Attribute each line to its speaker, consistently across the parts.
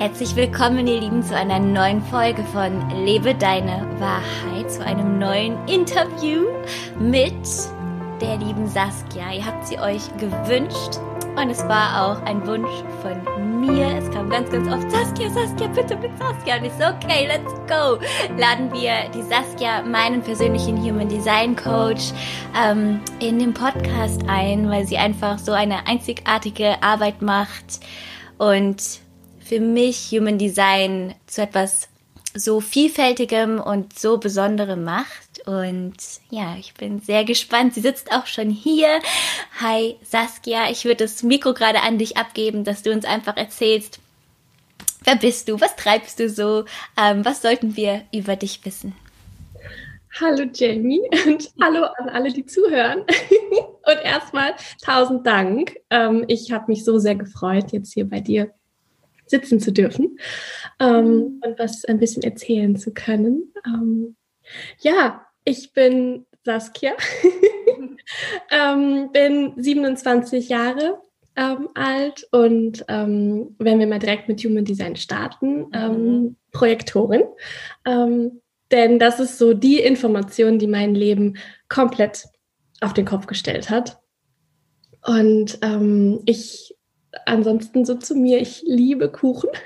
Speaker 1: Herzlich willkommen, ihr Lieben, zu einer neuen Folge von Lebe deine Wahrheit, zu einem neuen Interview mit der lieben Saskia. Ihr habt sie euch gewünscht und es war auch ein Wunsch von mir. Es kam ganz, ganz oft, Saskia, Saskia, bitte mit Saskia. Und ich so, okay, let's go. Laden wir die Saskia, meinen persönlichen Human Design Coach, ähm, in den Podcast ein, weil sie einfach so eine einzigartige Arbeit macht und für mich Human Design zu etwas so vielfältigem und so besonderem macht. Und ja, ich bin sehr gespannt. Sie sitzt auch schon hier. Hi Saskia, ich würde das Mikro gerade an dich abgeben, dass du uns einfach erzählst, wer bist du, was treibst du so, ähm, was sollten wir über dich wissen?
Speaker 2: Hallo Jamie und hallo an alle, die zuhören. und erstmal tausend Dank. Ähm, ich habe mich so sehr gefreut, jetzt hier bei dir sitzen zu dürfen ähm, mhm. und was ein bisschen erzählen zu können. Ähm, ja, ich bin Saskia, ähm, bin 27 Jahre ähm, alt und ähm, wenn wir mal direkt mit Human Design starten, ähm, mhm. Projektorin. denn das ist so die Information, die mein Leben komplett auf den Kopf gestellt hat. Und ich ansonsten so zu mir, ich liebe Kuchen.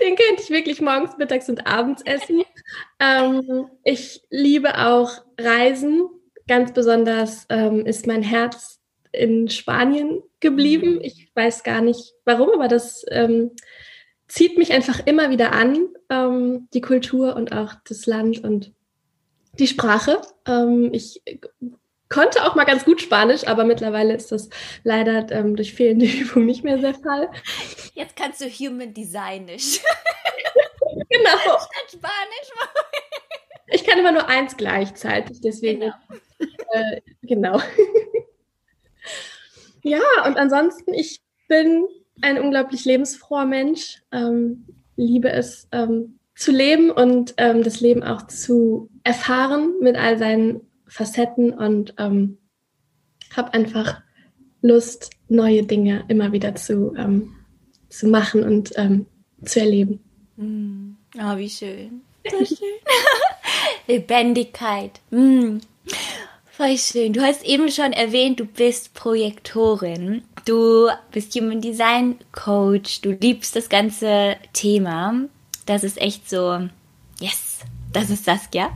Speaker 2: Den könnte ich wirklich morgens, mittags und abends essen. Ähm, ich liebe auch Reisen. Ganz besonders ähm, ist mein Herz in Spanien geblieben. Mhm. Ich weiß gar nicht warum, aber das ähm, zieht mich einfach immer wieder an, ähm, die Kultur und auch das Land und die Sprache. Ähm, ich konnte auch mal ganz gut Spanisch, aber mittlerweile ist das leider ähm, durch fehlende Übung nicht mehr der Fall.
Speaker 1: Jetzt kannst du Human Designisch.
Speaker 2: genau. Statt Spanisch. ich kann immer nur eins gleichzeitig, deswegen. Genau. Äh, genau. ja, und ansonsten, ich bin ein unglaublich lebensfroher Mensch, ähm, liebe es ähm, zu leben und ähm, das Leben auch zu erfahren mit all seinen Facetten und ähm, habe einfach Lust, neue Dinge immer wieder zu, ähm, zu machen und ähm, zu erleben.
Speaker 1: Mm. Oh, wie schön. So schön. Lebendigkeit. Mm. Voll schön. Du hast eben schon erwähnt, du bist Projektorin. Du bist Human Design Coach. Du liebst das ganze Thema. Das ist echt so, yes, das ist Saskia.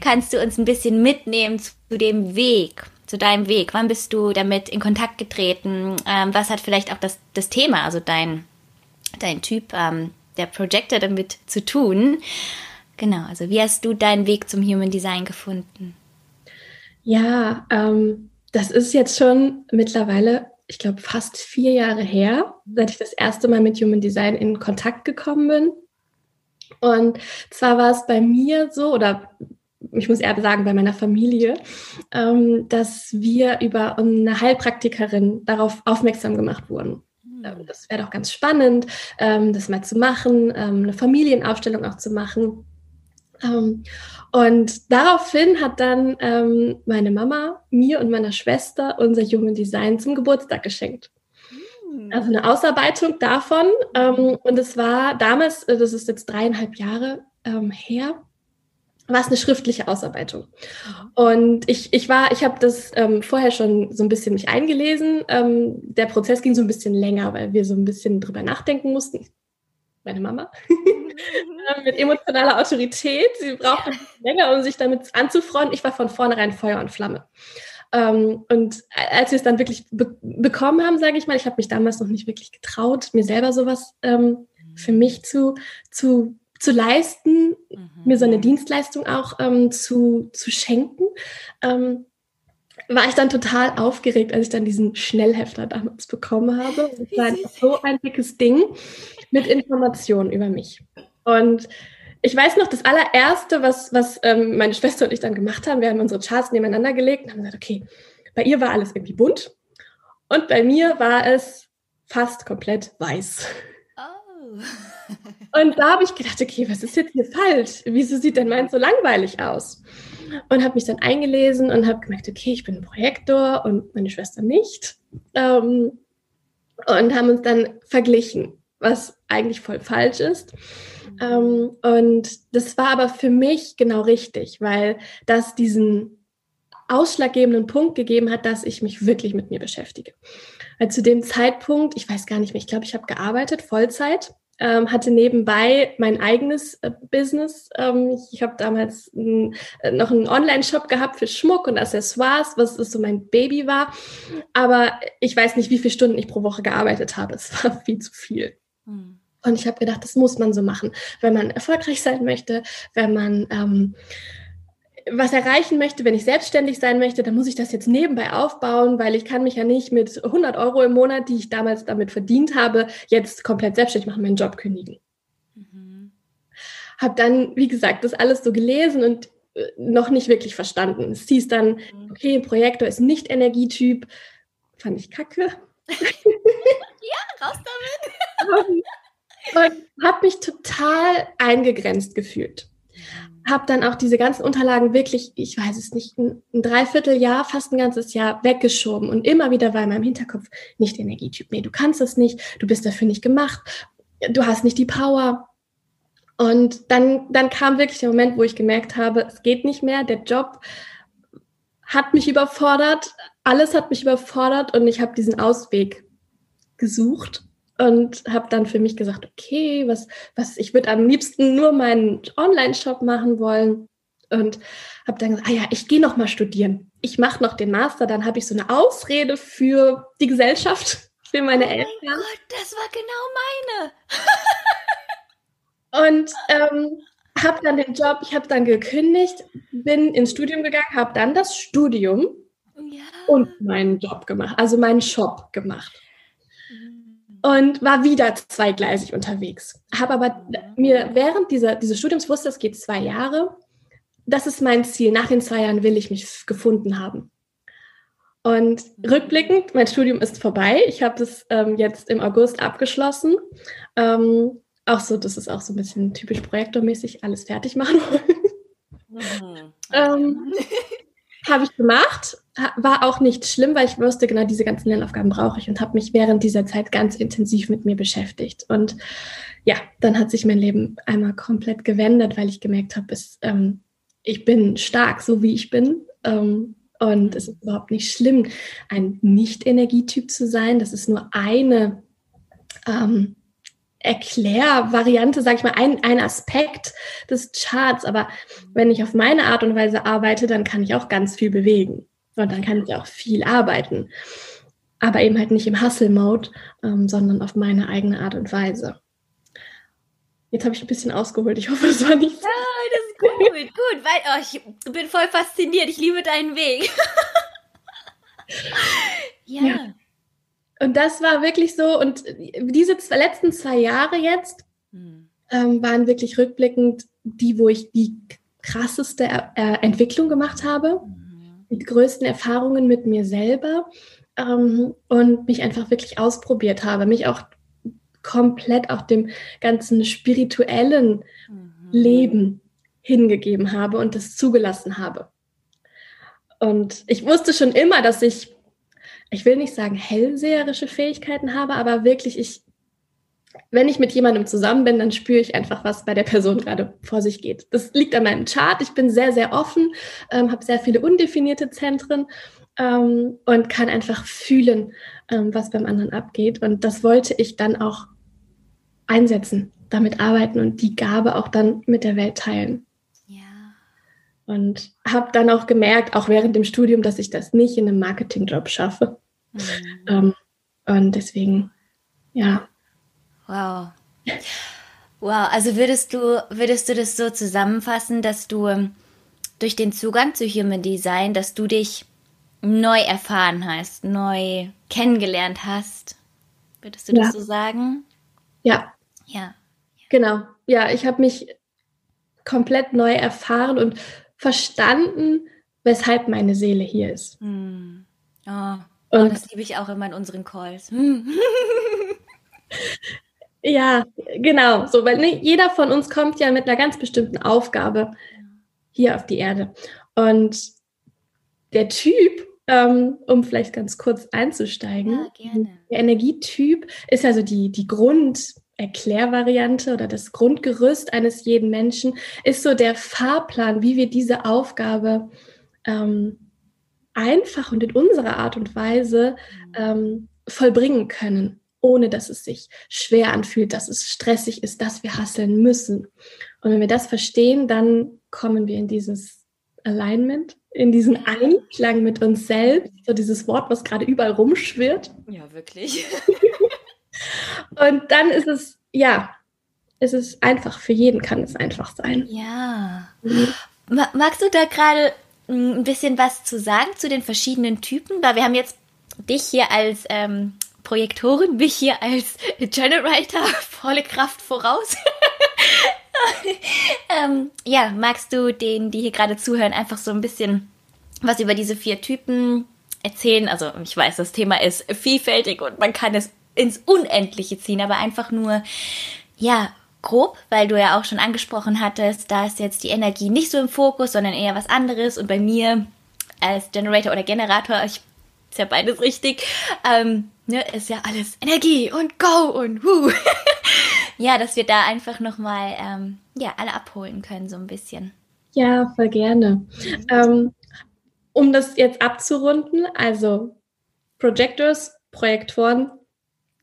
Speaker 1: Kannst du uns ein bisschen mitnehmen zu dem Weg, zu deinem Weg? Wann bist du damit in Kontakt getreten? Ähm, was hat vielleicht auch das, das Thema, also dein, dein Typ ähm, der Projector damit zu tun? Genau, also wie hast du deinen Weg zum Human Design gefunden?
Speaker 2: Ja, ähm, das ist jetzt schon mittlerweile, ich glaube, fast vier Jahre her, seit ich das erste Mal mit Human Design in Kontakt gekommen bin. Und zwar war es bei mir so, oder ich muss eher sagen, bei meiner Familie, ähm, dass wir über eine Heilpraktikerin darauf aufmerksam gemacht wurden. Hm. Ähm, das wäre doch ganz spannend, ähm, das mal zu machen, eine Familienaufstellung auch zu machen. Und daraufhin hat dann meine Mama mir und meiner Schwester unser Human Design zum Geburtstag geschenkt. Also eine Ausarbeitung davon. Ähm, und es war damals, äh, das ist jetzt dreieinhalb Jahre ähm, her, war es eine schriftliche Ausarbeitung. Und ich, ich war, ich habe das ähm, vorher schon so ein bisschen mich eingelesen. Ähm, der Prozess ging so ein bisschen länger, weil wir so ein bisschen drüber nachdenken mussten. Meine Mama ähm, mit emotionaler Autorität. Sie brauchte länger, um sich damit anzufreunden. Ich war von vornherein Feuer und Flamme. Ähm, und als wir es dann wirklich be bekommen haben, sage ich mal, ich habe mich damals noch nicht wirklich getraut, mir selber sowas ähm, für mich zu, zu, zu leisten, mhm. mir so eine Dienstleistung auch ähm, zu, zu schenken. Ähm, war ich dann total aufgeregt, als ich dann diesen Schnellhefter damals bekommen habe. Das war so ein dickes Ding mit Informationen über mich. Und ich weiß noch, das allererste, was, was ähm, meine Schwester und ich dann gemacht haben, wir haben unsere Charts nebeneinander gelegt und haben gesagt, okay, bei ihr war alles irgendwie bunt und bei mir war es fast komplett weiß. Oh. und da habe ich gedacht, okay, was ist jetzt hier falsch? Wieso sieht denn meins so langweilig aus? Und habe mich dann eingelesen und habe gemerkt, okay, ich bin ein Projektor und meine Schwester nicht. Ähm, und haben uns dann verglichen was eigentlich voll falsch ist. Ähm, und das war aber für mich genau richtig, weil das diesen ausschlaggebenden Punkt gegeben hat, dass ich mich wirklich mit mir beschäftige. Weil zu dem Zeitpunkt, ich weiß gar nicht mehr, ich glaube, ich habe gearbeitet, Vollzeit, ähm, hatte nebenbei mein eigenes äh, Business. Ähm, ich habe damals n, äh, noch einen Online-Shop gehabt für Schmuck und Accessoires, was so mein Baby war. Aber ich weiß nicht, wie viele Stunden ich pro Woche gearbeitet habe. Es war viel zu viel. Mhm. Und ich habe gedacht, das muss man so machen, wenn man erfolgreich sein möchte, wenn man ähm, was erreichen möchte, wenn ich selbstständig sein möchte, dann muss ich das jetzt nebenbei aufbauen, weil ich kann mich ja nicht mit 100 Euro im Monat, die ich damals damit verdient habe, jetzt komplett selbstständig machen, meinen Job kündigen. Mhm. Habe dann, wie gesagt, das alles so gelesen und äh, noch nicht wirklich verstanden. Es hieß dann, mhm. okay, Projektor ist nicht Energietyp. Fand ich kacke.
Speaker 1: ja, raus damit.
Speaker 2: und habe mich total eingegrenzt gefühlt. Habe dann auch diese ganzen Unterlagen wirklich, ich weiß es nicht, ein, ein Dreivierteljahr, fast ein ganzes Jahr weggeschoben. Und immer wieder war in meinem Hinterkopf, nicht Energietyp, nee, du kannst das nicht, du bist dafür nicht gemacht, du hast nicht die Power. Und dann, dann kam wirklich der Moment, wo ich gemerkt habe, es geht nicht mehr, der Job hat mich überfordert, alles hat mich überfordert und ich habe diesen Ausweg gesucht und habe dann für mich gesagt, okay, was, was, ich würde am liebsten nur meinen Online-Shop machen wollen und habe dann gesagt, ah ja, ich gehe noch mal studieren. Ich mache noch den Master, dann habe ich so eine Ausrede für die Gesellschaft, für meine
Speaker 1: oh
Speaker 2: Eltern.
Speaker 1: Mein Gott, das war
Speaker 2: genau meine. und ähm, habe dann den Job, ich habe dann gekündigt, bin ins Studium gegangen, habe dann das Studium ja. und meinen Job gemacht, also meinen Shop gemacht und war wieder zweigleisig unterwegs. Habe aber mir während dieser, dieses Studiums wusste, es geht zwei Jahre. Das ist mein Ziel. Nach den zwei Jahren will ich mich gefunden haben. Und rückblickend, mein Studium ist vorbei. Ich habe das ähm, jetzt im August abgeschlossen. Ähm, auch so, das ist auch so ein bisschen typisch projektormäßig, alles fertig machen wollen. Mhm. ähm, habe ich gemacht, war auch nicht schlimm, weil ich wusste, genau diese ganzen Lernaufgaben brauche ich und habe mich während dieser Zeit ganz intensiv mit mir beschäftigt. Und ja, dann hat sich mein Leben einmal komplett gewendet, weil ich gemerkt habe, ähm, ich bin stark, so wie ich bin. Ähm, und es ist überhaupt nicht schlimm, ein Nicht-Energietyp zu sein. Das ist nur eine ähm, Erklärvariante, sage ich mal, ein, ein Aspekt des Charts. Aber wenn ich auf meine Art und Weise arbeite, dann kann ich auch ganz viel bewegen. Und dann kann ich auch viel arbeiten. Aber eben halt nicht im Hustle-Mode, ähm, sondern auf meine eigene Art und Weise. Jetzt habe ich ein bisschen ausgeholt. Ich hoffe, es war nicht.
Speaker 1: Ja, das ist gut, gut, weil oh, ich bin voll fasziniert. Ich liebe deinen Weg.
Speaker 2: ja. ja. Und das war wirklich so. Und diese letzten zwei Jahre jetzt hm. ähm, waren wirklich rückblickend die, wo ich die krasseste äh, Entwicklung gemacht habe, mhm. Die größten Erfahrungen mit mir selber ähm, und mich einfach wirklich ausprobiert habe, mich auch komplett auch dem ganzen spirituellen mhm. Leben hingegeben habe und das zugelassen habe. Und ich wusste schon immer, dass ich ich will nicht sagen hellseherische Fähigkeiten habe, aber wirklich ich, wenn ich mit jemandem zusammen bin, dann spüre ich einfach, was bei der Person gerade vor sich geht. Das liegt an meinem Chart. Ich bin sehr, sehr offen, ähm, habe sehr viele undefinierte Zentren ähm, und kann einfach fühlen, ähm, was beim anderen abgeht. Und das wollte ich dann auch einsetzen, damit arbeiten und die Gabe auch dann mit der Welt teilen. Und habe dann auch gemerkt, auch während dem Studium, dass ich das nicht in einem Marketingjob schaffe. Mhm. Ähm, und deswegen, ja.
Speaker 1: Wow. Wow, also würdest du, würdest du das so zusammenfassen, dass du ähm, durch den Zugang zu Human Design, dass du dich neu erfahren hast, neu kennengelernt hast? Würdest du ja. das so sagen?
Speaker 2: Ja.
Speaker 1: Ja.
Speaker 2: Genau. Ja, ich habe mich komplett neu erfahren und verstanden, weshalb meine Seele hier ist.
Speaker 1: Hm. Oh, und das liebe ich auch immer in unseren Calls.
Speaker 2: ja, genau. So, weil ne, jeder von uns kommt ja mit einer ganz bestimmten Aufgabe hier auf die Erde. Und der Typ, ähm, um vielleicht ganz kurz einzusteigen,
Speaker 1: ja,
Speaker 2: der Energietyp ist also die, die Grund, Erklärvariante oder das Grundgerüst eines jeden Menschen ist so der Fahrplan, wie wir diese Aufgabe ähm, einfach und in unserer Art und Weise ähm, vollbringen können, ohne dass es sich schwer anfühlt, dass es stressig ist, dass wir hasseln müssen. Und wenn wir das verstehen, dann kommen wir in dieses Alignment, in diesen Einklang mit uns selbst, so dieses Wort, was gerade überall rumschwirrt.
Speaker 1: Ja, wirklich.
Speaker 2: Und dann ist es, ja, es ist einfach, für jeden kann es einfach sein.
Speaker 1: Ja. Magst du da gerade hm, ein bisschen was zu sagen zu den verschiedenen Typen? Weil wir haben jetzt dich hier als ähm, Projektorin, mich hier als Generator, volle Kraft voraus. ähm, ja, magst du denen, die hier gerade zuhören, einfach so ein bisschen was über diese vier Typen erzählen? Also ich weiß, das Thema ist vielfältig und man kann es ins Unendliche ziehen, aber einfach nur, ja, grob, weil du ja auch schon angesprochen hattest, da ist jetzt die Energie nicht so im Fokus, sondern eher was anderes. Und bei mir als Generator oder Generator, ich ist ja beides richtig, ähm, ne, ist ja alles Energie und Go und Hu. ja, dass wir da einfach nochmal, ähm, ja, alle abholen können, so ein bisschen.
Speaker 2: Ja, voll gerne. Ähm, um das jetzt abzurunden, also Projectors, Projektoren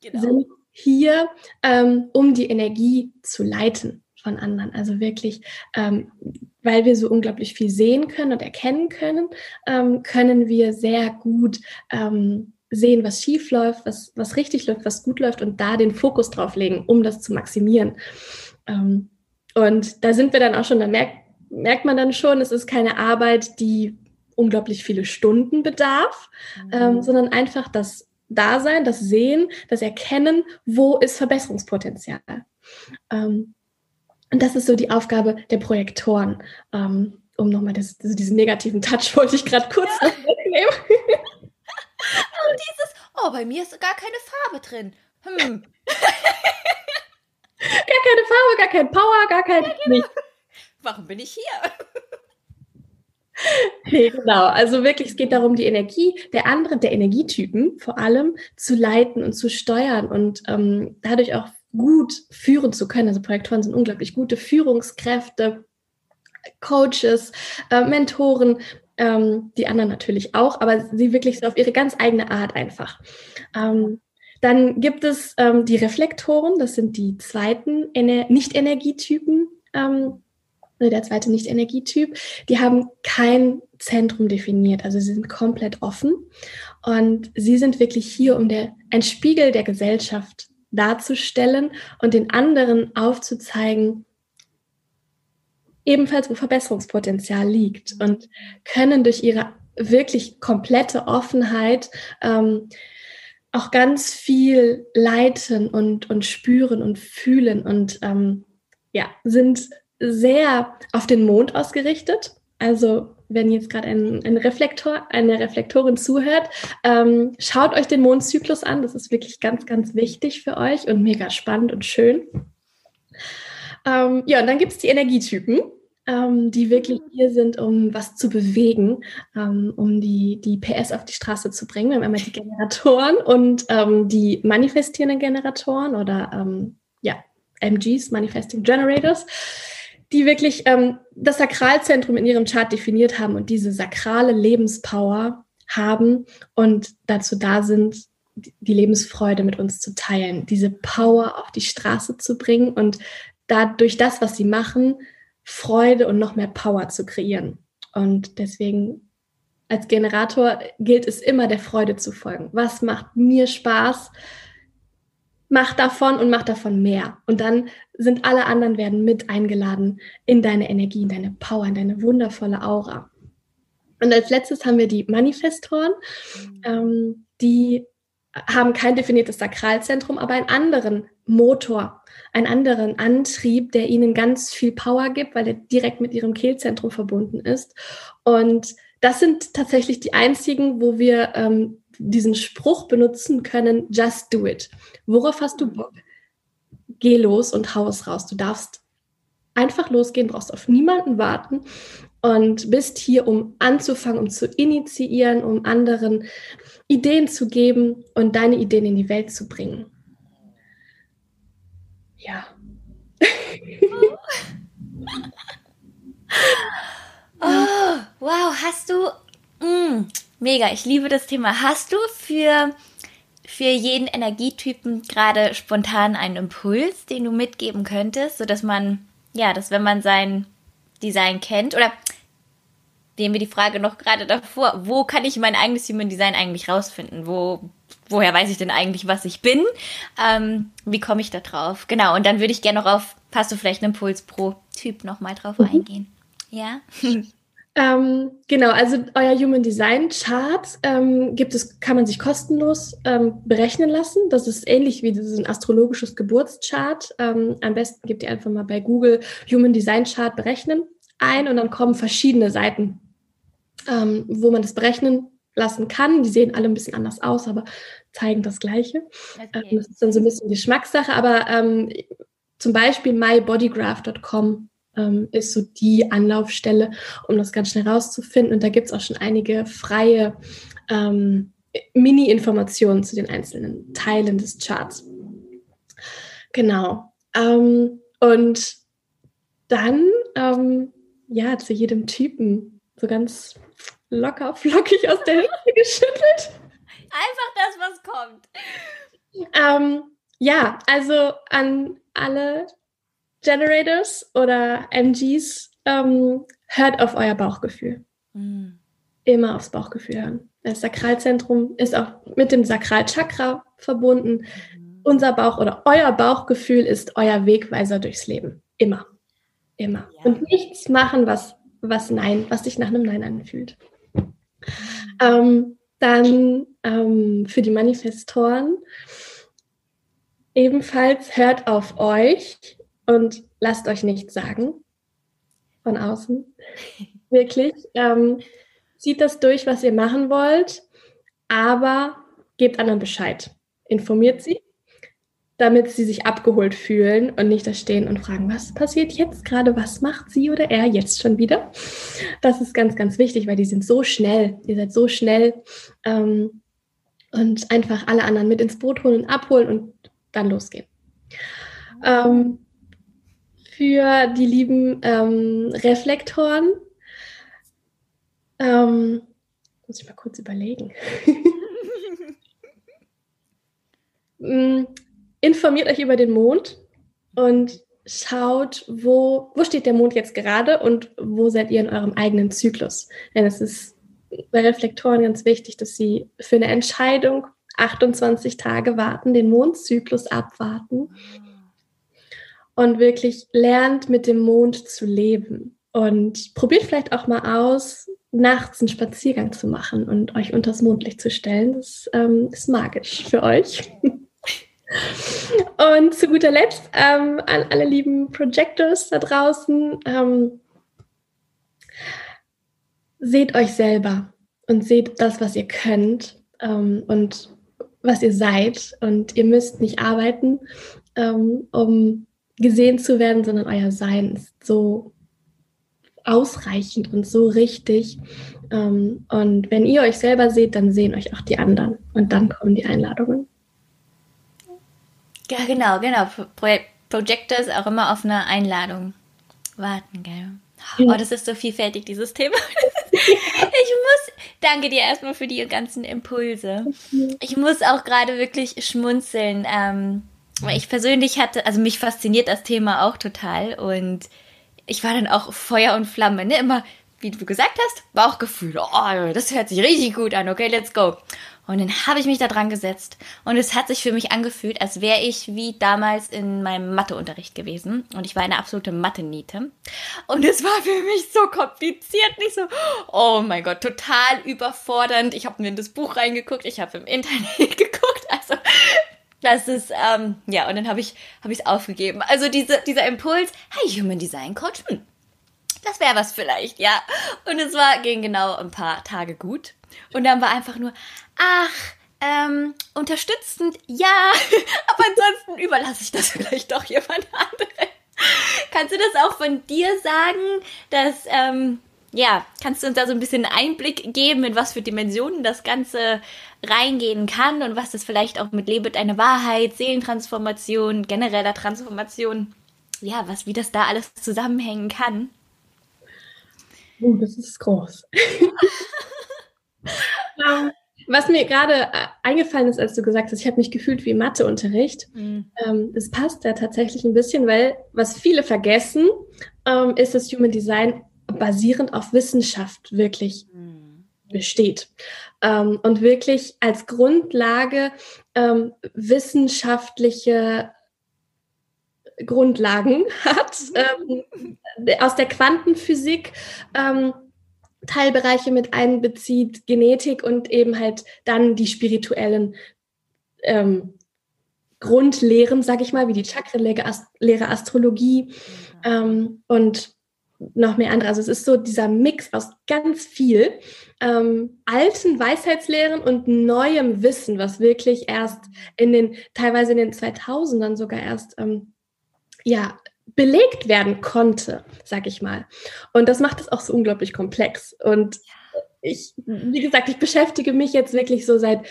Speaker 2: genau. sind hier, ähm, um die Energie zu leiten von anderen. Also wirklich, ähm, weil wir so unglaublich viel sehen können und erkennen können, ähm, können wir sehr gut ähm, sehen, was schief läuft, was, was richtig läuft, was gut läuft und da den Fokus drauf legen, um das zu maximieren. Ähm, und da sind wir dann auch schon, da merkt, merkt man dann schon, es ist keine Arbeit, die unglaublich viele Stunden bedarf, ähm, mhm. sondern einfach das Dasein, das Sehen, das Erkennen, wo ist Verbesserungspotenzial. Ähm, und das ist so die Aufgabe der Projektoren. Ähm, um nochmal das, also diesen negativen Touch wollte ich gerade kurz ja. wegnehmen.
Speaker 1: Bei mir ist gar keine Farbe drin. Hm.
Speaker 2: gar keine Farbe, gar kein Power, gar kein. Ja, genau.
Speaker 1: Warum bin ich hier?
Speaker 2: nee, genau. Also wirklich, es geht darum, die Energie der anderen, der Energietypen vor allem zu leiten und zu steuern und ähm, dadurch auch gut führen zu können. Also Projektoren sind unglaublich gute Führungskräfte, Coaches, äh, Mentoren, ähm, die anderen natürlich auch, aber sie wirklich so auf ihre ganz eigene Art einfach. Ähm, dann gibt es ähm, die Reflektoren, das sind die zweiten Nicht-Energietypen. Ähm, der zweite Nicht-Energietyp, die haben kein Zentrum definiert, also sie sind komplett offen und sie sind wirklich hier, um der, ein Spiegel der Gesellschaft darzustellen und den anderen aufzuzeigen, ebenfalls wo Verbesserungspotenzial liegt und können durch ihre wirklich komplette Offenheit ähm, auch ganz viel leiten und, und spüren und fühlen und ähm, ja, sind sehr auf den Mond ausgerichtet. Also wenn jetzt gerade ein, ein, Reflektor, eine Reflektorin zuhört, ähm, schaut euch den Mondzyklus an. Das ist wirklich ganz, ganz wichtig für euch und mega spannend und schön. Ähm, ja, und dann gibt es die Energietypen, ähm, die wirklich hier sind, um was zu bewegen, ähm, um die, die PS auf die Straße zu bringen. Wir haben einmal die Generatoren und ähm, die manifestierenden Generatoren oder ähm, ja, MGs, Manifesting Generators die wirklich ähm, das Sakralzentrum in ihrem Chart definiert haben und diese sakrale Lebenspower haben und dazu da sind, die Lebensfreude mit uns zu teilen, diese Power auf die Straße zu bringen und dadurch das, was sie machen, Freude und noch mehr Power zu kreieren. Und deswegen als Generator gilt es immer der Freude zu folgen. Was macht mir Spaß? mach davon und mach davon mehr. Und dann sind alle anderen werden mit eingeladen in deine Energie, in deine Power, in deine wundervolle Aura. Und als letztes haben wir die Manifestoren, ähm, die haben kein definiertes Sakralzentrum, aber einen anderen Motor, einen anderen Antrieb, der ihnen ganz viel Power gibt, weil er direkt mit ihrem Kehlzentrum verbunden ist. Und das sind tatsächlich die einzigen, wo wir ähm, diesen Spruch benutzen können, just do it. Worauf hast du Bock? Geh los und hau es raus. Du darfst einfach losgehen, brauchst auf niemanden warten und bist hier, um anzufangen, um zu initiieren, um anderen Ideen zu geben und deine Ideen in die Welt zu bringen. Ja.
Speaker 1: oh, wow, hast du. Mm, mega, ich liebe das Thema. Hast du für, für jeden Energietypen gerade spontan einen Impuls, den du mitgeben könntest, sodass man, ja, dass wenn man sein Design kennt oder nehmen wir die Frage noch gerade davor, wo kann ich mein eigenes Human Design eigentlich rausfinden? Wo, woher weiß ich denn eigentlich, was ich bin? Ähm, wie komme ich da drauf? Genau, und dann würde ich gerne noch auf, hast du vielleicht einen Impuls pro Typ nochmal drauf mhm. eingehen? Ja?
Speaker 2: Ähm, genau, also euer Human Design Chart ähm, gibt es, kann man sich kostenlos ähm, berechnen lassen. Das ist ähnlich wie ein astrologisches Geburtschart. Ähm, am besten gebt ihr einfach mal bei Google Human Design Chart berechnen ein und dann kommen verschiedene Seiten ähm, wo man das berechnen lassen kann. Die sehen alle ein bisschen anders aus, aber zeigen das Gleiche. Okay. Ähm, das ist dann so ein bisschen Geschmackssache, aber ähm, zum Beispiel mybodygraph.com ähm, ist so die Anlaufstelle, um das ganz schnell rauszufinden. Und da gibt es auch schon einige freie ähm, Mini-Informationen zu den einzelnen Teilen des Charts. Genau. Ähm, und dann, ja, zu jedem Typen so ganz locker flockig aus der Hüfte geschüttelt.
Speaker 1: Einfach das, was kommt.
Speaker 2: Ähm, ja, also an alle Generators oder MGs, ähm, hört auf euer Bauchgefühl. Mhm. Immer aufs Bauchgefühl hören. Das Sakralzentrum ist auch mit dem Sakralchakra verbunden. Mhm. Unser Bauch oder euer Bauchgefühl ist euer Wegweiser durchs Leben. Immer. Immer. Ja. Und nichts machen, was, was Nein, was sich nach einem Nein anfühlt. Ähm, dann ähm, für die Manifestoren ebenfalls hört auf euch und lasst euch nichts sagen von außen. Wirklich. Ähm, zieht das durch, was ihr machen wollt, aber gebt anderen Bescheid. Informiert sie damit sie sich abgeholt fühlen und nicht da stehen und fragen, was passiert jetzt gerade, was macht sie oder er jetzt schon wieder. Das ist ganz, ganz wichtig, weil die sind so schnell, ihr seid so schnell ähm, und einfach alle anderen mit ins Boot holen und abholen und dann losgehen. Ähm, für die lieben ähm, Reflektoren, ähm, muss ich mal kurz überlegen. Informiert euch über den Mond und schaut, wo, wo steht der Mond jetzt gerade und wo seid ihr in eurem eigenen Zyklus. Denn es ist bei Reflektoren ganz wichtig, dass sie für eine Entscheidung 28 Tage warten, den Mondzyklus abwarten und wirklich lernt, mit dem Mond zu leben. Und probiert vielleicht auch mal aus, nachts einen Spaziergang zu machen und euch unters Mondlicht zu stellen. Das ähm, ist magisch für euch. Und zu guter Letzt ähm, an alle lieben Projectors da draußen, ähm, seht euch selber und seht das, was ihr könnt ähm, und was ihr seid. Und ihr müsst nicht arbeiten, ähm, um gesehen zu werden, sondern euer Sein ist so ausreichend und so richtig. Ähm, und wenn ihr euch selber seht, dann sehen euch auch die anderen. Und dann kommen die Einladungen.
Speaker 1: Ja, genau, genau. Pro Projector ist auch immer auf eine Einladung warten, gell? Oh, das ist so vielfältig, dieses Thema. ich muss, danke dir erstmal für die ganzen Impulse. Ich muss auch gerade wirklich schmunzeln, ähm, ich persönlich hatte, also mich fasziniert das Thema auch total und ich war dann auch Feuer und Flamme, ne? Immer, wie du gesagt hast, Bauchgefühl. Oh, das hört sich richtig gut an. Okay, let's go. Und dann habe ich mich da dran gesetzt und es hat sich für mich angefühlt, als wäre ich wie damals in meinem Matheunterricht gewesen und ich war eine absolute Mathe-Niete. Und es war für mich so kompliziert, nicht so, oh mein Gott, total überfordernd. Ich habe mir in das Buch reingeguckt, ich habe im Internet geguckt, also das ist, ähm, ja, und dann habe ich es hab aufgegeben. Also diese, dieser Impuls, hey, Human Design Coach, hm, das wäre was vielleicht, ja. Und es war, ging genau ein paar Tage gut. Und dann war einfach nur, ach, ähm, unterstützend, ja, aber ansonsten überlasse ich das vielleicht doch jemand anderem. Kannst du das auch von dir sagen, dass, ähm, ja, kannst du uns da so ein bisschen Einblick geben, in was für Dimensionen das Ganze reingehen kann und was das vielleicht auch mit Lebe deine Wahrheit, Seelentransformation, genereller Transformation, ja, was, wie das da alles zusammenhängen kann.
Speaker 2: Oh, das ist groß. Ähm, was mir gerade äh, eingefallen ist, als du gesagt hast, ich habe mich gefühlt wie Matheunterricht. Mhm. Ähm, das passt ja tatsächlich ein bisschen, weil was viele vergessen, ähm, ist, dass Human Design basierend auf Wissenschaft wirklich mhm. besteht. Und wirklich als Grundlage wissenschaftliche Grundlagen hat, ähm, aus der Quantenphysik Teilbereiche mit einbezieht, Genetik und eben halt dann die spirituellen ähm, Grundlehren, sag ich mal, wie die Chakrenlehre, Ast Lehre Astrologie ähm, und noch mehr andere. Also es ist so dieser Mix aus ganz viel ähm, alten Weisheitslehren und neuem Wissen, was wirklich erst in den, teilweise in den 2000ern sogar erst, ähm, ja, belegt werden konnte, sag ich mal. Und das macht es auch so unglaublich komplex. Und ich, wie gesagt, ich beschäftige mich jetzt wirklich so seit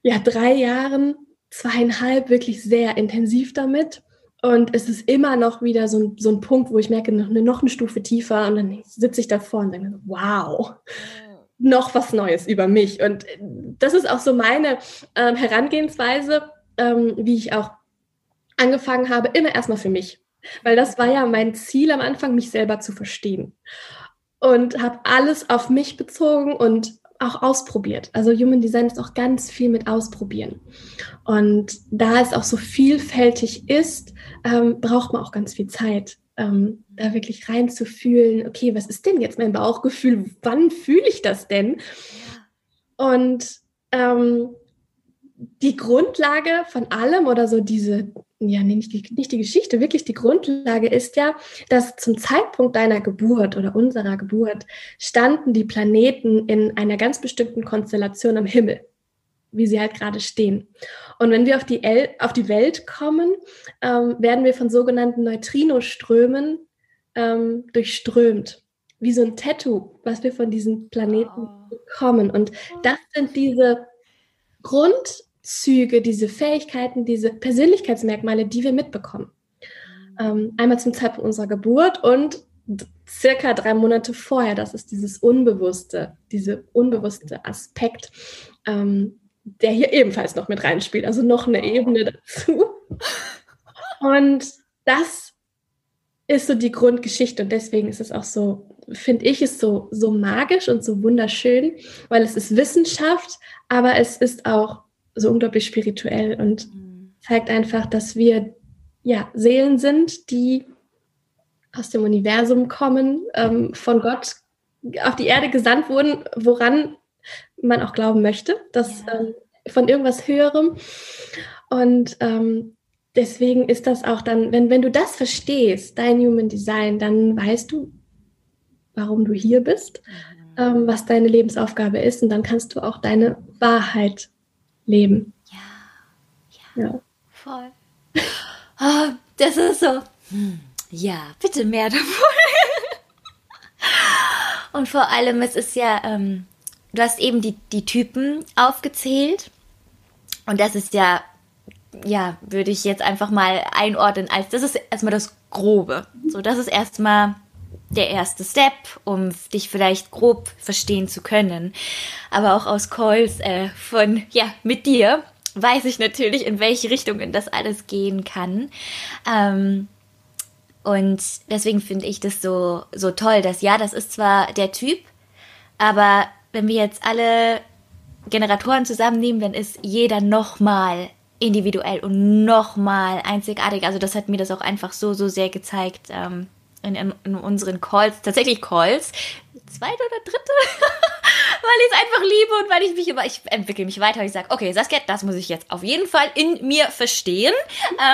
Speaker 2: ja, drei Jahren, zweieinhalb, wirklich sehr intensiv damit. Und es ist immer noch wieder so ein, so ein Punkt, wo ich merke, noch eine, noch eine Stufe tiefer. Und dann sitze ich davor und denke, wow, noch was Neues über mich. Und das ist auch so meine ähm, Herangehensweise, ähm, wie ich auch angefangen habe, immer erstmal für mich. Weil das war ja mein Ziel am Anfang, mich selber zu verstehen. Und habe alles auf mich bezogen und auch ausprobiert. Also Human Design ist auch ganz viel mit Ausprobieren. Und da es auch so vielfältig ist, ähm, braucht man auch ganz viel Zeit, ähm, da wirklich reinzufühlen, okay, was ist denn jetzt mein Bauchgefühl? Wann fühle ich das denn? Und ähm, die Grundlage von allem oder so diese, ja, nicht die, nicht die Geschichte, wirklich die Grundlage ist ja, dass zum Zeitpunkt deiner Geburt oder unserer Geburt standen die Planeten in einer ganz bestimmten Konstellation am Himmel, wie sie halt gerade stehen. Und wenn wir auf die, El auf die Welt kommen, ähm, werden wir von sogenannten Neutrinoströmen ähm, durchströmt. Wie so ein Tattoo, was wir von diesen Planeten bekommen. Und das sind diese Grund, Züge, diese Fähigkeiten, diese Persönlichkeitsmerkmale, die wir mitbekommen. Ähm, einmal zum Zeitpunkt unserer Geburt und circa drei Monate vorher. Das ist dieses Unbewusste, diese unbewusste Aspekt, ähm, der hier ebenfalls noch mit reinspielt. Also noch eine Ebene dazu. Und das ist so die Grundgeschichte und deswegen ist es auch so, finde ich es so, so magisch und so wunderschön, weil es ist Wissenschaft, aber es ist auch so unglaublich spirituell und mhm. zeigt einfach, dass wir ja Seelen sind, die aus dem Universum kommen, ähm, von Gott auf die Erde gesandt wurden, woran man auch glauben möchte, dass ja. ähm, von irgendwas Höherem. Und ähm, deswegen ist das auch dann, wenn, wenn du das verstehst, dein Human Design, dann weißt du, warum du hier bist, mhm. ähm, was deine Lebensaufgabe ist und dann kannst du auch deine Wahrheit leben.
Speaker 1: Ja, ja, ja. voll. Oh, das ist so. Hm, ja, bitte mehr davon. Und vor allem, es ist ja, ähm, du hast eben die, die Typen aufgezählt. Und das ist ja, ja, würde ich jetzt einfach mal einordnen als, das ist erstmal das Grobe. So, das ist erstmal der erste Step, um dich vielleicht grob verstehen zu können. Aber auch aus Calls äh, von, ja, mit dir weiß ich natürlich, in welche Richtungen das alles gehen kann. Ähm, und deswegen finde ich das so, so toll, dass ja, das ist zwar der Typ, aber wenn wir jetzt alle Generatoren zusammennehmen, dann ist jeder nochmal individuell und nochmal einzigartig. Also das hat mir das auch einfach so, so sehr gezeigt. Ähm, in, in, unseren Calls, tatsächlich Calls, zweite oder dritte, weil ich es einfach liebe und weil ich mich immer, ich entwickle mich weiter und ich sage, okay, Saskia, das muss ich jetzt auf jeden Fall in mir verstehen.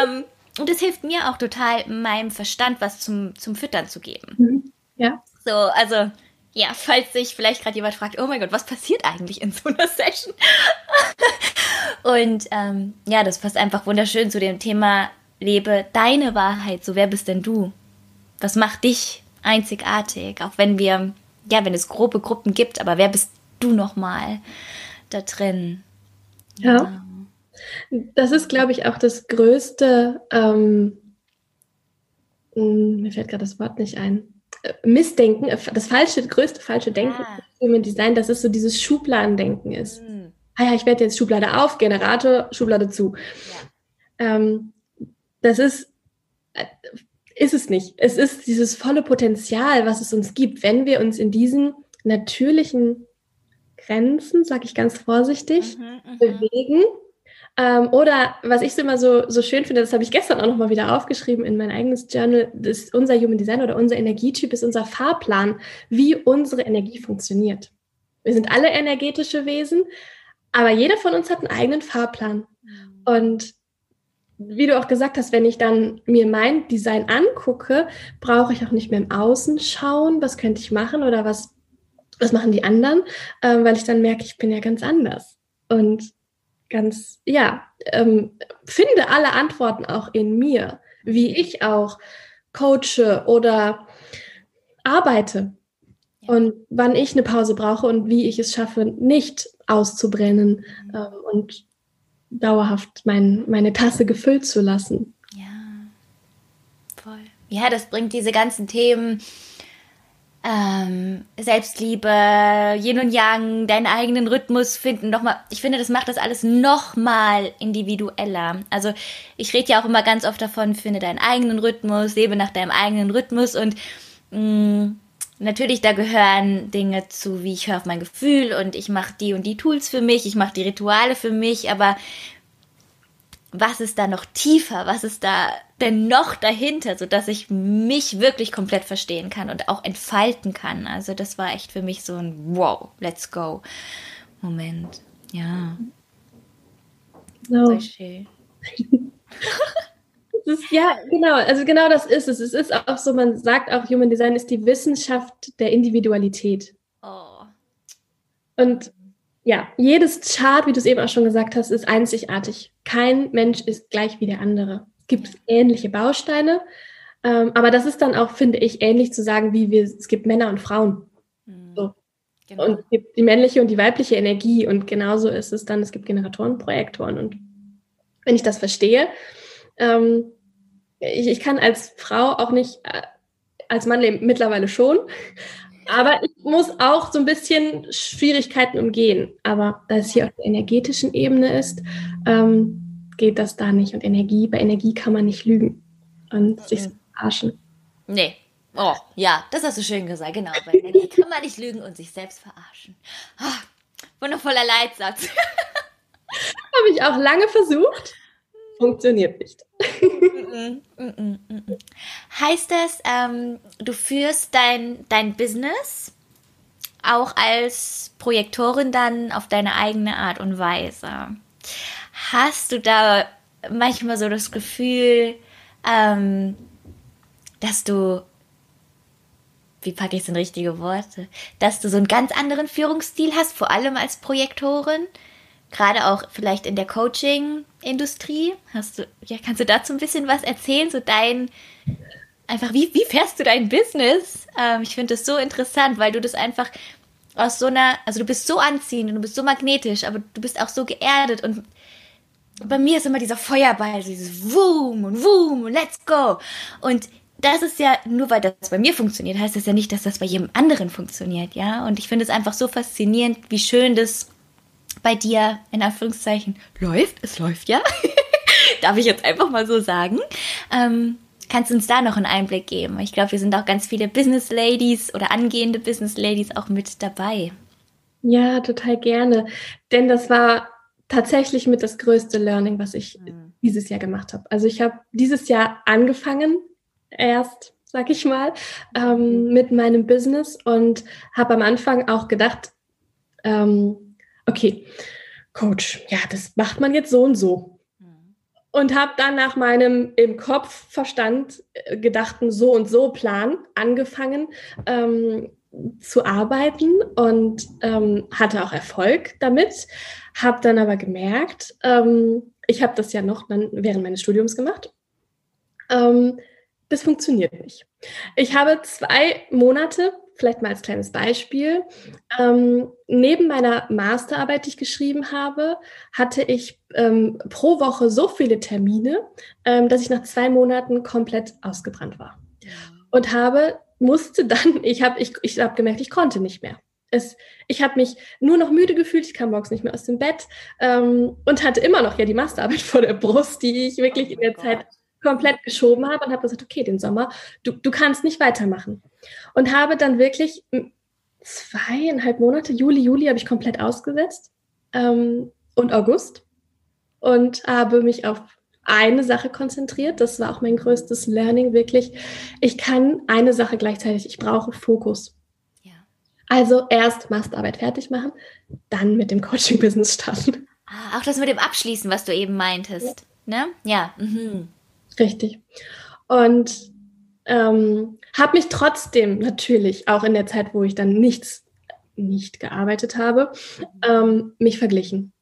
Speaker 1: ähm, und es hilft mir auch total, meinem Verstand was zum, zum Füttern zu geben.
Speaker 2: Mhm. Ja.
Speaker 1: So, also, ja, falls sich vielleicht gerade jemand fragt, oh mein Gott, was passiert eigentlich in so einer Session? und ähm, ja, das passt einfach wunderschön zu dem Thema, lebe deine Wahrheit. So, wer bist denn du? Was macht dich einzigartig? Auch wenn wir, ja, wenn es grobe Gruppen gibt, aber wer bist du nochmal da drin?
Speaker 2: Ja. Das ist, glaube ich, auch das größte, ähm, hm, mir fällt gerade das Wort nicht ein. Äh, Missdenken, äh, das falsche, größte falsche Denken ja. im Design, dass es so dieses Schubladendenken ist. Mhm. Ah ja, ich werde jetzt Schublade auf, Generator, Schublade zu. Ja. Ähm, das ist, äh, ist es nicht. Es ist dieses volle Potenzial, was es uns gibt, wenn wir uns in diesen natürlichen Grenzen, sage ich ganz vorsichtig, mhm, mhm. bewegen ähm, oder was ich so immer so, so schön finde, das habe ich gestern auch nochmal wieder aufgeschrieben in mein eigenes Journal, das unser Human Design oder unser Energietyp ist unser Fahrplan, wie unsere Energie funktioniert. Wir sind alle energetische Wesen, aber jeder von uns hat einen eigenen Fahrplan. Mhm. Und wie du auch gesagt hast, wenn ich dann mir mein Design angucke, brauche ich auch nicht mehr im Außen schauen, was könnte ich machen oder was, was machen die anderen, ähm, weil ich dann merke, ich bin ja ganz anders. Und ganz, ja, ähm, finde alle Antworten auch in mir, wie ich auch coache oder arbeite und wann ich eine Pause brauche und wie ich es schaffe, nicht auszubrennen mhm. äh, und dauerhaft mein, meine Tasse gefüllt zu lassen.
Speaker 1: Ja, voll. Ja, das bringt diese ganzen Themen ähm, Selbstliebe, Yin und Yang, deinen eigenen Rhythmus finden. Nochmal, ich finde, das macht das alles nochmal individueller. Also ich rede ja auch immer ganz oft davon, finde deinen eigenen Rhythmus, lebe nach deinem eigenen Rhythmus und mh, mm, natürlich da gehören Dinge zu, wie ich höre auf mein Gefühl und ich mache die und die Tools für mich, ich mache die Rituale für mich, aber was ist da noch tiefer, was ist da denn noch dahinter, so dass ich mich wirklich komplett verstehen kann und auch entfalten kann. Also das war echt für mich so ein Wow, let's go Moment. Ja.
Speaker 2: So. Sehr schön. ist, ja, genau, also genau das ist es. Es ist auch so, man sagt auch, Human Design ist die Wissenschaft der Individualität. Oh. Und ja, jedes Chart, wie du es eben auch schon gesagt hast, ist einzigartig. Kein Mensch ist gleich wie der andere. Es gibt ähnliche Bausteine, ähm, aber das ist dann auch, finde ich, ähnlich zu sagen, wie wir, es gibt Männer und Frauen. Mhm. So. Genau. Und es gibt die männliche und die weibliche Energie und genauso ist es dann, es gibt Generatoren, Projektoren und wenn ich das verstehe, ähm, ich, ich kann als Frau auch nicht, äh, als Mann mittlerweile schon, aber ich muss auch so ein bisschen Schwierigkeiten umgehen. Aber da es hier auf der energetischen Ebene ist, ähm, geht das da nicht. Und Energie, bei Energie kann man nicht lügen und sich verarschen.
Speaker 1: Nee. Oh, ja, das hast du schön gesagt. Genau. Bei Energie kann man nicht lügen und sich selbst verarschen. Oh, wundervoller Leitsatz.
Speaker 2: Habe ich auch lange versucht. Funktioniert nicht.
Speaker 1: heißt das, ähm, du führst dein, dein Business auch als Projektorin dann auf deine eigene Art und Weise? Hast du da manchmal so das Gefühl, ähm, dass du wie packe ich es in richtige Worte, dass du so einen ganz anderen Führungsstil hast, vor allem als Projektorin, gerade auch vielleicht in der Coaching-Industrie. Hast du, ja, kannst du dazu ein bisschen was erzählen? So dein, einfach, wie, wie fährst du dein Business? Ähm, ich finde das so interessant, weil du das einfach aus so einer, also du bist so anziehend und du bist so magnetisch, aber du bist auch so geerdet und bei mir ist immer dieser Feuerball, dieses Wum und Wum und Let's go. Und das ist ja, nur weil das bei mir funktioniert, heißt das ja nicht, dass das bei jedem anderen funktioniert, ja. Und ich finde es einfach so faszinierend, wie schön das bei dir in Anführungszeichen läuft. Es läuft ja. Darf ich jetzt einfach mal so sagen. Ähm, kannst du uns da noch einen Einblick geben? Ich glaube, wir sind auch ganz viele Business Ladies oder angehende Business Ladies auch mit dabei.
Speaker 2: Ja, total gerne. Denn das war tatsächlich mit das größte Learning, was ich mhm. dieses Jahr gemacht habe. Also ich habe dieses Jahr angefangen, erst, sag ich mal, ähm, mit meinem Business und habe am Anfang auch gedacht, ähm, okay, Coach, ja, das macht man jetzt so und so. Mhm. Und habe dann nach meinem im Kopf Verstand äh, gedachten so und so Plan angefangen ähm, zu arbeiten und ähm, hatte auch Erfolg damit. Habe dann aber gemerkt, ähm, ich habe das ja noch dann während meines Studiums gemacht. Das funktioniert nicht. Ich habe zwei Monate vielleicht mal als kleines Beispiel. Ähm, neben meiner Masterarbeit, die ich geschrieben habe, hatte ich ähm, pro Woche so viele Termine, ähm, dass ich nach zwei Monaten komplett ausgebrannt war. Und habe, musste dann, ich habe ich, ich hab gemerkt, ich konnte nicht mehr. Es, ich habe mich nur noch müde gefühlt, ich kam morgens nicht mehr aus dem Bett ähm, und hatte immer noch ja die Masterarbeit vor der Brust, die ich wirklich oh in der Gott. Zeit komplett geschoben habe und habe gesagt, okay, den Sommer, du, du kannst nicht weitermachen. Und habe dann wirklich zweieinhalb Monate, Juli, Juli habe ich komplett ausgesetzt ähm, und August und habe mich auf eine Sache konzentriert. Das war auch mein größtes Learning, wirklich. Ich kann eine Sache gleichzeitig, ich brauche Fokus. Ja. Also erst Masterarbeit fertig machen, dann mit dem Coaching-Business starten.
Speaker 1: Ah, auch das mit dem Abschließen, was du eben meintest. Ja. Ne? Ja. Mhm.
Speaker 2: Richtig. Und ähm, habe mich trotzdem natürlich auch in der Zeit, wo ich dann nichts nicht gearbeitet habe, ähm, mich verglichen.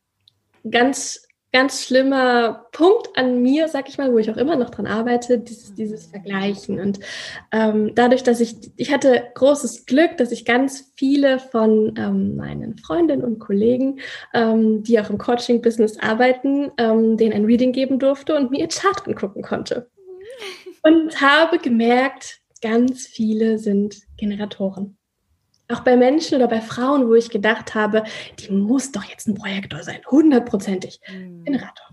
Speaker 2: Ganz, ganz schlimmer Punkt an mir, sag ich mal, wo ich auch immer noch dran arbeite, dieses, dieses Vergleichen. Und ähm, dadurch, dass ich, ich hatte großes Glück, dass ich ganz viele von ähm, meinen Freundinnen und Kollegen, ähm, die auch im Coaching-Business arbeiten, ähm, denen ein Reading geben durfte und mir ihr Chart angucken konnte und habe gemerkt, ganz viele sind Generatoren. Auch bei Menschen oder bei Frauen, wo ich gedacht habe, die muss doch jetzt ein Projektor sein, hundertprozentig. Mhm. Generator.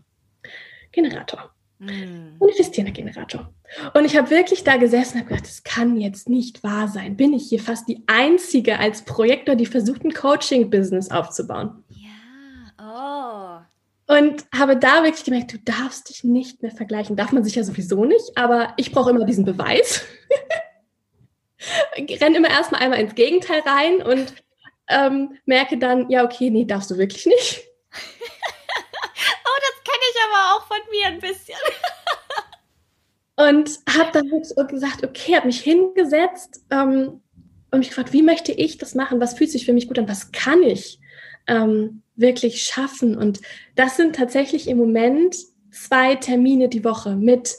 Speaker 2: Generator. Mhm. Manifestierender Generator. Und ich habe wirklich da gesessen und habe gedacht, das kann jetzt nicht wahr sein. Bin ich hier fast die Einzige als Projektor, die versucht, ein Coaching-Business aufzubauen? Und habe da wirklich gemerkt, du darfst dich nicht mehr vergleichen. Darf man sich ja sowieso nicht, aber ich brauche immer diesen Beweis. Renn immer erstmal einmal ins Gegenteil rein und ähm, merke dann, ja, okay, nee, darfst du wirklich nicht.
Speaker 1: oh, das kenne ich aber auch von mir ein bisschen.
Speaker 2: und habe dann so gesagt, okay, habe mich hingesetzt ähm, und mich gefragt, wie möchte ich das machen? Was fühlt sich für mich gut an? Was kann ich? ähm, wirklich schaffen. Und das sind tatsächlich im Moment zwei Termine die Woche mit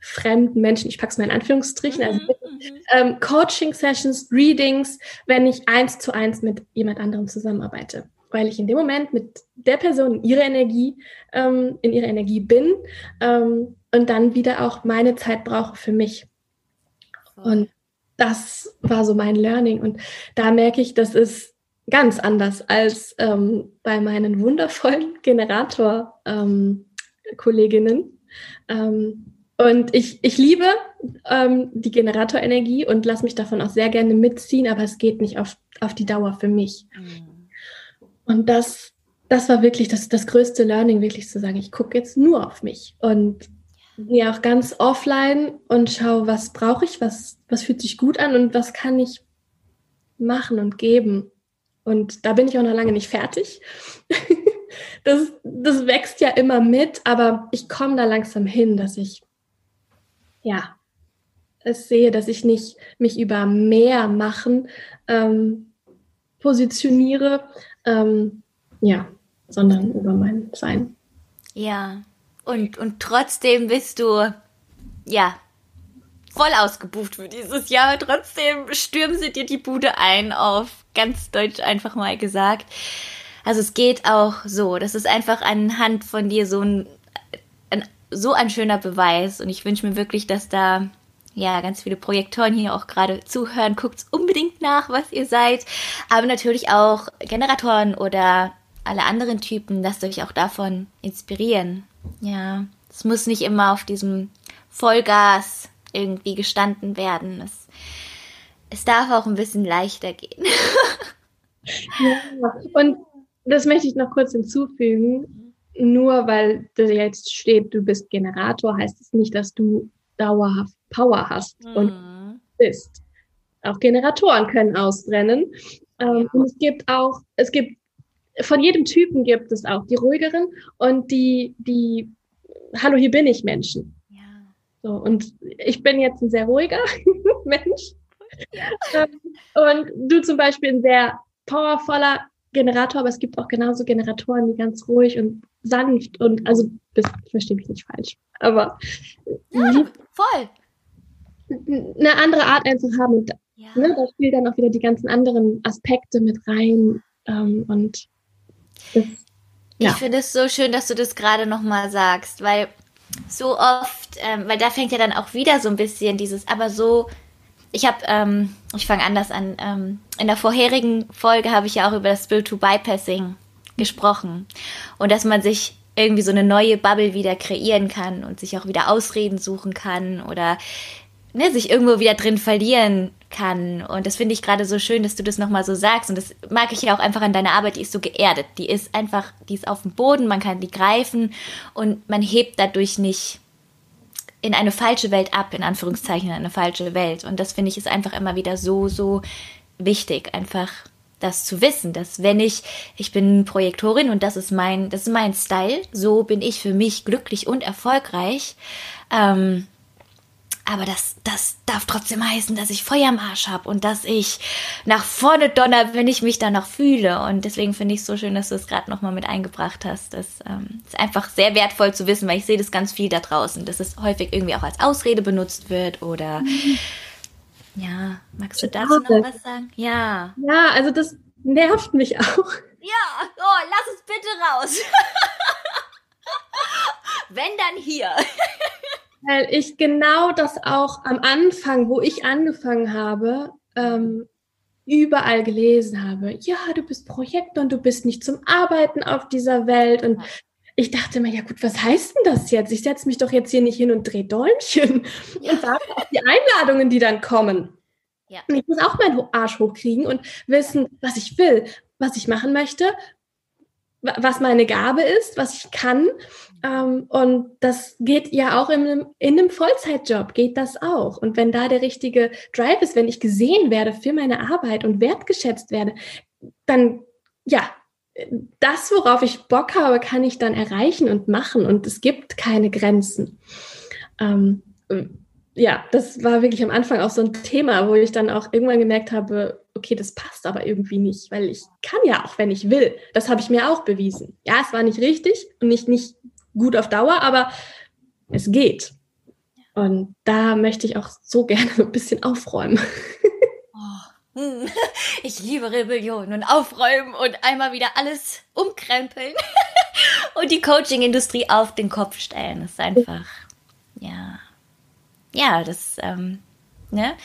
Speaker 2: fremden Menschen, ich packe es mal in Anführungsstrichen, also mhm, mhm. ähm, Coaching-Sessions, Readings, wenn ich eins zu eins mit jemand anderem zusammenarbeite. Weil ich in dem Moment mit der Person in ihrer Energie, ähm, in ihrer Energie bin ähm, und dann wieder auch meine Zeit brauche für mich. Und das war so mein Learning. Und da merke ich, das ist ganz anders als ähm, bei meinen wundervollen Generator-Kolleginnen. Ähm, ähm, und ich, ich liebe ähm, die Generatorenergie und lasse mich davon auch sehr gerne mitziehen, aber es geht nicht auf, auf die Dauer für mich. Mhm. Und das, das war wirklich das, das größte Learning, wirklich zu sagen, ich gucke jetzt nur auf mich und gehe auch ganz offline und schaue, was brauche ich, was, was fühlt sich gut an und was kann ich machen und geben. Und da bin ich auch noch lange nicht fertig. das, das wächst ja immer mit, aber ich komme da langsam hin, dass ich, ja, es sehe, dass ich nicht mich über mehr machen ähm, positioniere, ähm, ja, sondern über mein Sein.
Speaker 1: Ja, und, und trotzdem bist du, ja, voll ausgebucht für dieses Jahr. Trotzdem stürmen sie dir die Bude ein auf ganz deutsch einfach mal gesagt. Also es geht auch so. Das ist einfach anhand von dir so ein, ein so ein schöner Beweis. Und ich wünsche mir wirklich, dass da ja ganz viele Projektoren hier auch gerade zuhören. Guckt unbedingt nach, was ihr seid. Aber natürlich auch Generatoren oder alle anderen Typen, lasst euch auch davon inspirieren. Ja, es muss nicht immer auf diesem Vollgas irgendwie gestanden werden. Es es darf auch ein bisschen leichter gehen.
Speaker 2: ja, und das möchte ich noch kurz hinzufügen. Nur weil da jetzt steht, du bist Generator, heißt es nicht, dass du dauerhaft Power hast mhm. und bist. Auch Generatoren können ausbrennen. Ähm, und es gibt auch, es gibt, von jedem Typen gibt es auch die ruhigeren und die, die, hallo, hier bin ich Menschen. Ja. So, und ich bin jetzt ein sehr ruhiger Mensch ähm, und du zum Beispiel ein sehr powervoller Generator, aber es gibt auch genauso Generatoren, die ganz ruhig und sanft und also verstehe mich nicht falsch, aber
Speaker 1: ja, voll
Speaker 2: eine andere Art einfach haben und Ja. Ne, da spielt dann auch wieder die ganzen anderen Aspekte mit rein. Ähm, und
Speaker 1: das, ja. ich finde es so schön, dass du das gerade nochmal sagst, weil so oft, ähm, weil da fängt ja dann auch wieder so ein bisschen dieses, aber so, ich habe, ähm, ich fange anders an, ähm, in der vorherigen Folge habe ich ja auch über das Spiritual Bypassing gesprochen und dass man sich irgendwie so eine neue Bubble wieder kreieren kann und sich auch wieder Ausreden suchen kann oder ne, sich irgendwo wieder drin verlieren kann. Und das finde ich gerade so schön, dass du das nochmal so sagst. Und das mag ich ja auch einfach an deiner Arbeit, die ist so geerdet. Die ist einfach, die ist auf dem Boden, man kann die greifen und man hebt dadurch nicht in eine falsche Welt ab, in Anführungszeichen, in eine falsche Welt. Und das finde ich ist einfach immer wieder so, so wichtig, einfach das zu wissen, dass wenn ich, ich bin Projektorin und das ist mein, das ist mein Style, so bin ich für mich glücklich und erfolgreich. Ähm, aber das, das darf trotzdem heißen, dass ich Feuer am Arsch habe und dass ich nach vorne donner, wenn ich mich da noch fühle. Und deswegen finde ich es so schön, dass du es gerade nochmal mit eingebracht hast. Das ähm, ist einfach sehr wertvoll zu wissen, weil ich sehe das ganz viel da draußen, dass es häufig irgendwie auch als Ausrede benutzt wird oder mhm. ja, magst du dazu noch was sagen?
Speaker 2: Ja. Ja, also das nervt mich auch.
Speaker 1: Ja, oh, lass es bitte raus. wenn dann hier.
Speaker 2: Weil ich genau das auch am Anfang, wo ich angefangen habe, ähm, überall gelesen habe. Ja, du bist Projektor und du bist nicht zum Arbeiten auf dieser Welt. Und ich dachte mir, ja gut, was heißt denn das jetzt? Ich setze mich doch jetzt hier nicht hin und drehe Däumchen ja. und warte auf die Einladungen, die dann kommen. Ja. Und ich muss auch meinen Arsch hochkriegen und wissen, was ich will, was ich machen möchte, was meine Gabe ist, was ich kann ähm, und das geht ja auch in einem, in einem Vollzeitjob, geht das auch. Und wenn da der richtige Drive ist, wenn ich gesehen werde für meine Arbeit und wertgeschätzt werde, dann ja, das, worauf ich Bock habe, kann ich dann erreichen und machen. Und es gibt keine Grenzen. Ähm, ja, das war wirklich am Anfang auch so ein Thema, wo ich dann auch irgendwann gemerkt habe, okay, das passt aber irgendwie nicht, weil ich kann ja auch, wenn ich will. Das habe ich mir auch bewiesen. Ja, es war nicht richtig und nicht, nicht gut auf Dauer, aber es geht. Und da möchte ich auch so gerne ein bisschen aufräumen.
Speaker 1: Oh, hm. Ich liebe Rebellion und Aufräumen und einmal wieder alles umkrempeln und die Coaching-Industrie auf den Kopf stellen. Das ist einfach, ja, ja, das, ähm, ne?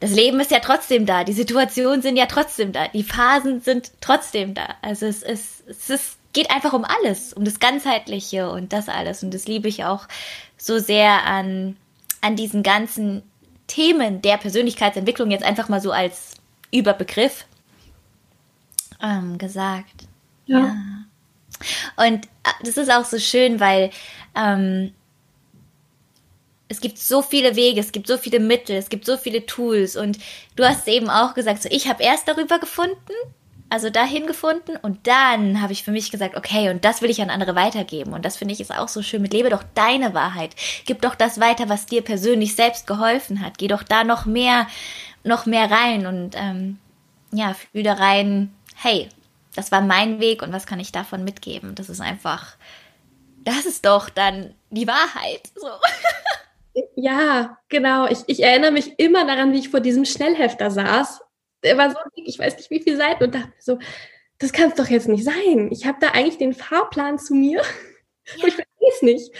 Speaker 1: Das Leben ist ja trotzdem da, die Situationen sind ja trotzdem da, die Phasen sind trotzdem da. Also es ist, es ist geht einfach um alles, um das Ganzheitliche und das alles. Und das liebe ich auch so sehr an, an diesen ganzen Themen der Persönlichkeitsentwicklung jetzt einfach mal so als Überbegriff ähm, gesagt. Ja. ja. Und äh, das ist auch so schön, weil ähm, es gibt so viele Wege, es gibt so viele Mittel, es gibt so viele Tools und du hast eben auch gesagt, so ich habe erst darüber gefunden also dahin gefunden und dann habe ich für mich gesagt, okay, und das will ich an andere weitergeben. Und das finde ich ist auch so schön mit Lebe doch deine Wahrheit. Gib doch das weiter, was dir persönlich selbst geholfen hat. Geh doch da noch mehr, noch mehr rein und ähm, ja, fühl da rein, hey, das war mein Weg und was kann ich davon mitgeben? Das ist einfach, das ist doch dann die Wahrheit. So.
Speaker 2: Ja, genau. Ich, ich erinnere mich immer daran, wie ich vor diesem Schnellhefter saß der war so dick, ich weiß nicht wie viele Seiten und dachte so, das kann es doch jetzt nicht sein. Ich habe da eigentlich den Fahrplan zu mir ja. ich verstehe es nicht.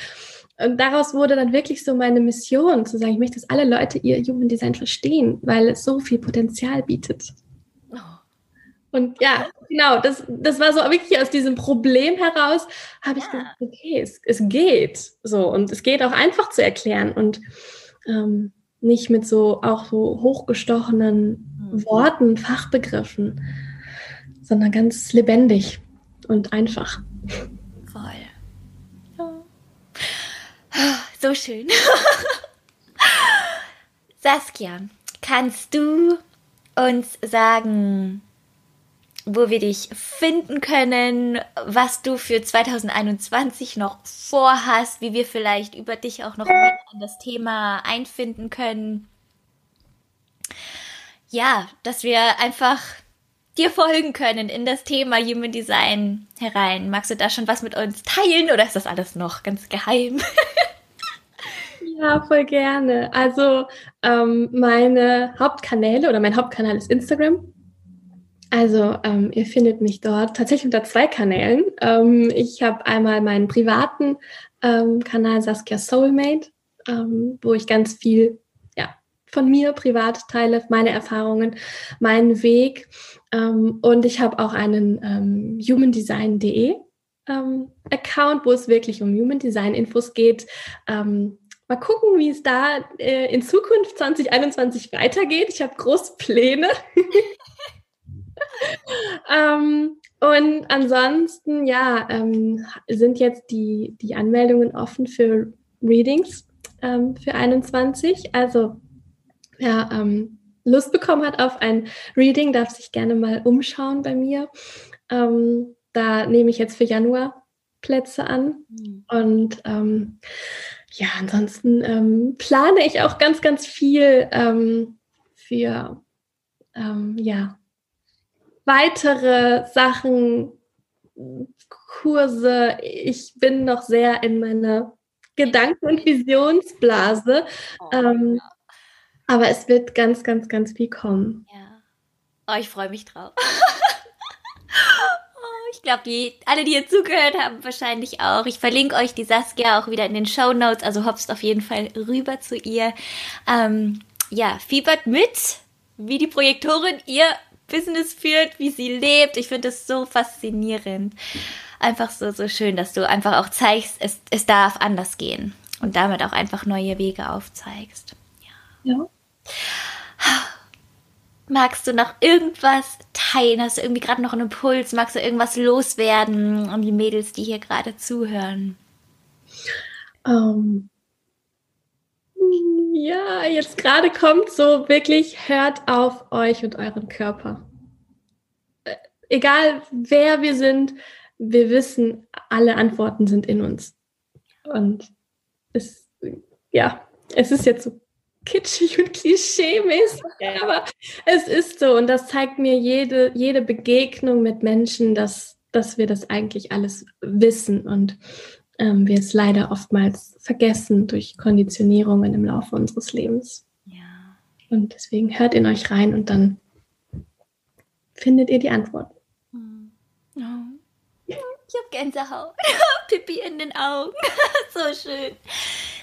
Speaker 2: Und daraus wurde dann wirklich so meine Mission, zu sagen, ich möchte, dass alle Leute ihr Human Design verstehen, weil es so viel Potenzial bietet. Und ja, genau, das, das war so wirklich aus diesem Problem heraus, habe ich gesagt, okay, es, es geht. So, und es geht auch einfach zu erklären und ähm, nicht mit so auch so hochgestochenen Worten, Fachbegriffen, sondern ganz lebendig und einfach.
Speaker 1: Voll. So schön. Saskia, kannst du uns sagen, wo wir dich finden können, was du für 2021 noch vorhast, wie wir vielleicht über dich auch noch mehr an das Thema einfinden können? ja, dass wir einfach dir folgen können in das Thema Human Design herein. Magst du da schon was mit uns teilen oder ist das alles noch ganz geheim?
Speaker 2: Ja, voll gerne. Also ähm, meine Hauptkanäle oder mein Hauptkanal ist Instagram. Also ähm, ihr findet mich dort tatsächlich unter zwei Kanälen. Ähm, ich habe einmal meinen privaten ähm, Kanal Saskia Soulmate, ähm, wo ich ganz viel ja, von mir privat teile, meine Erfahrungen, meinen Weg. Ähm, und ich habe auch einen ähm, humandesign.de Account, wo es wirklich um Human Design Infos geht. Mal gucken, wie es da äh, in Zukunft 2021 weitergeht. Ich habe große Pläne. ähm, und ansonsten, ja, ähm, sind jetzt die, die Anmeldungen offen für Readings ähm, für 21. Also, wer ähm, Lust bekommen hat auf ein Reading, darf sich gerne mal umschauen bei mir. Ähm, da nehme ich jetzt für Januar Plätze an. Mhm. Und ähm, ja, ansonsten plane ich auch ganz, ganz viel für ja, weitere Sachen, Kurse. Ich bin noch sehr in meiner Gedanken- und Visionsblase. Oh, ähm, ja. Aber es wird ganz, ganz, ganz viel kommen.
Speaker 1: Ja. Oh, ich freue mich drauf. Oh, ich glaube, die, alle, die hier zugehört haben, wahrscheinlich auch. Ich verlinke euch die Saskia auch wieder in den Show Notes, also hopst auf jeden Fall rüber zu ihr. Ähm, ja, fiebert mit, wie die Projektorin ihr Business führt, wie sie lebt. Ich finde das so faszinierend. Einfach so, so schön, dass du einfach auch zeigst, es, es darf anders gehen und damit auch einfach neue Wege aufzeigst. Ja. ja. Magst du noch irgendwas teilen? Hast du irgendwie gerade noch einen Impuls? Magst du irgendwas loswerden an die Mädels, die hier gerade zuhören?
Speaker 2: Um, ja, jetzt gerade kommt so wirklich, hört auf euch und euren Körper. Äh, egal wer wir sind, wir wissen, alle Antworten sind in uns. Und es, ja, es ist jetzt so kitschig und klischee-mäßig, aber es ist so. Und das zeigt mir jede, jede Begegnung mit Menschen, dass, dass wir das eigentlich alles wissen. Und ähm, wir es leider oftmals vergessen durch Konditionierungen im Laufe unseres Lebens. Ja. Und deswegen hört in euch rein und dann findet ihr die Antwort.
Speaker 1: Hm. Oh. Ich habe Gänsehaut, Pipi in den Augen. so schön.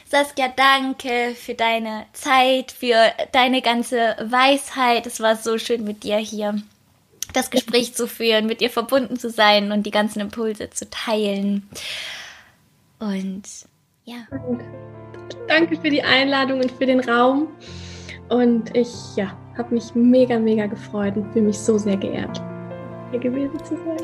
Speaker 1: Saskia, danke für deine Zeit, für deine ganze Weisheit. Es war so schön mit dir hier das Gespräch zu führen, mit dir verbunden zu sein und die ganzen Impulse zu teilen. Und ja.
Speaker 2: Danke für die Einladung und für den Raum. Und ich ja, habe mich mega, mega gefreut und fühle mich so sehr geehrt, hier gewesen zu sein.